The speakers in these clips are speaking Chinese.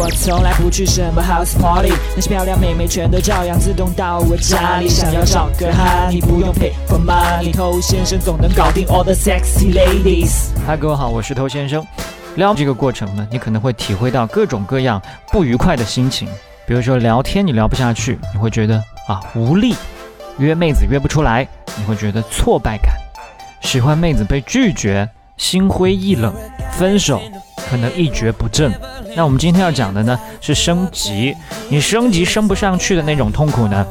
我从来不去什么 house party，那些漂亮妹妹全都照样自动到我家里。想要找个哈，你不用 pay for money，偷先生总能搞定 all the sexy ladies。嗨，各位好，我是头先生。聊这个过程呢，你可能会体会到各种各样不愉快的心情，比如说聊天你聊不下去，你会觉得啊无力；约妹子约不出来，你会觉得挫败感；喜欢妹子被拒绝，心灰意冷；分手可能一蹶不振。那我们今天要讲的呢是升级，你升级升不上去的那种痛苦呢，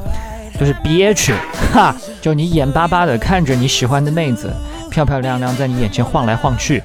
就是憋屈，哈，就你眼巴巴的看着你喜欢的妹子。漂漂亮亮在你眼前晃来晃去，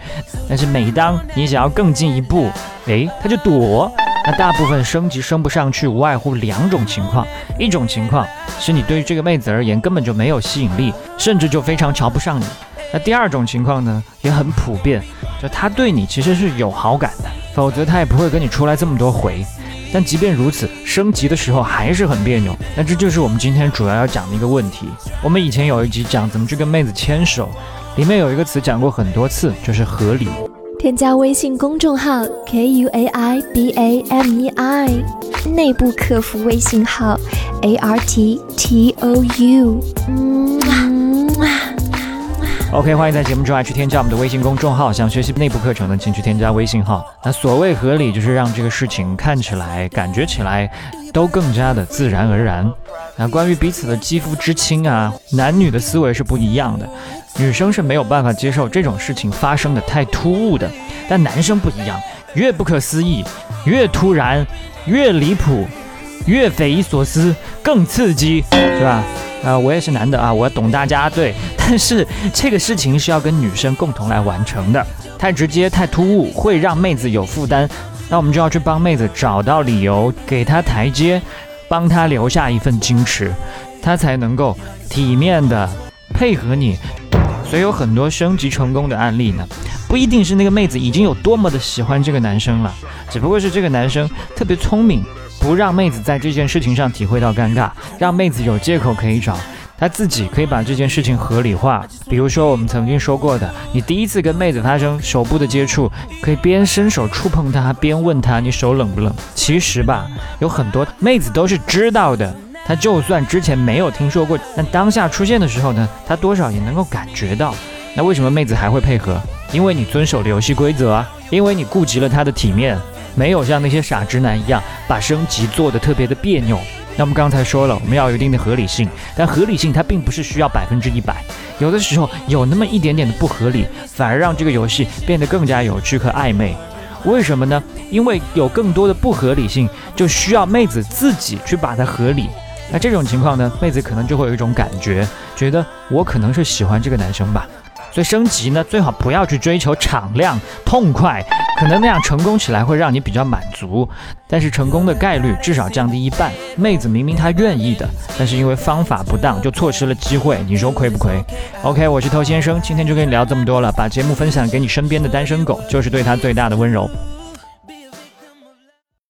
但是每当你想要更进一步，诶，他就躲。那大部分升级升不上去，无外乎两种情况：一种情况是你对于这个妹子而言根本就没有吸引力，甚至就非常瞧不上你；那第二种情况呢，也很普遍，就他对你其实是有好感的，否则他也不会跟你出来这么多回。但即便如此，升级的时候还是很别扭。那这就是我们今天主要要讲的一个问题。我们以前有一集讲怎么去跟妹子牵手。里面有一个词讲过很多次，就是合理。添加微信公众号 k u a i b a m e i，内部客服微信号 a r t t o u。OK，欢迎在节目之外去添加我们的微信公众号。想学习内部课程的，请去添加微信号。那所谓合理，就是让这个事情看起来、感觉起来都更加的自然而然。那关于彼此的肌肤之亲啊，男女的思维是不一样的。女生是没有办法接受这种事情发生的太突兀的，但男生不一样，越不可思议，越突然，越离谱，越匪夷所思，更刺激，是吧？啊，我也是男的啊，我懂大家对，但是这个事情是要跟女生共同来完成的，太直接太突兀会让妹子有负担，那我们就要去帮妹子找到理由，给她台阶，帮她留下一份矜持，她才能够体面的配合你。所以有很多升级成功的案例呢，不一定是那个妹子已经有多么的喜欢这个男生了，只不过是这个男生特别聪明，不让妹子在这件事情上体会到尴尬，让妹子有借口可以找。他自己，可以把这件事情合理化。比如说我们曾经说过的，你第一次跟妹子发生手部的接触，可以边伸手触碰她，边问她你手冷不冷。其实吧，有很多妹子都是知道的。她就算之前没有听说过，但当下出现的时候呢，她多少也能够感觉到。那为什么妹子还会配合？因为你遵守了游戏规则啊，因为你顾及了她的体面，没有像那些傻直男一样把升级做得特别的别扭。那我们刚才说了，我们要有一定的合理性，但合理性它并不是需要百分之一百，有的时候有那么一点点的不合理，反而让这个游戏变得更加有趣和暧昧。为什么呢？因为有更多的不合理性，就需要妹子自己去把它合理。那这种情况呢，妹子可能就会有一种感觉，觉得我可能是喜欢这个男生吧。所以升级呢，最好不要去追求敞亮、痛快，可能那样成功起来会让你比较满足，但是成功的概率至少降低一半。妹子明明她愿意的，但是因为方法不当就错失了机会，你说亏不亏？OK，我是偷先生，今天就跟你聊这么多了，把节目分享给你身边的单身狗，就是对他最大的温柔。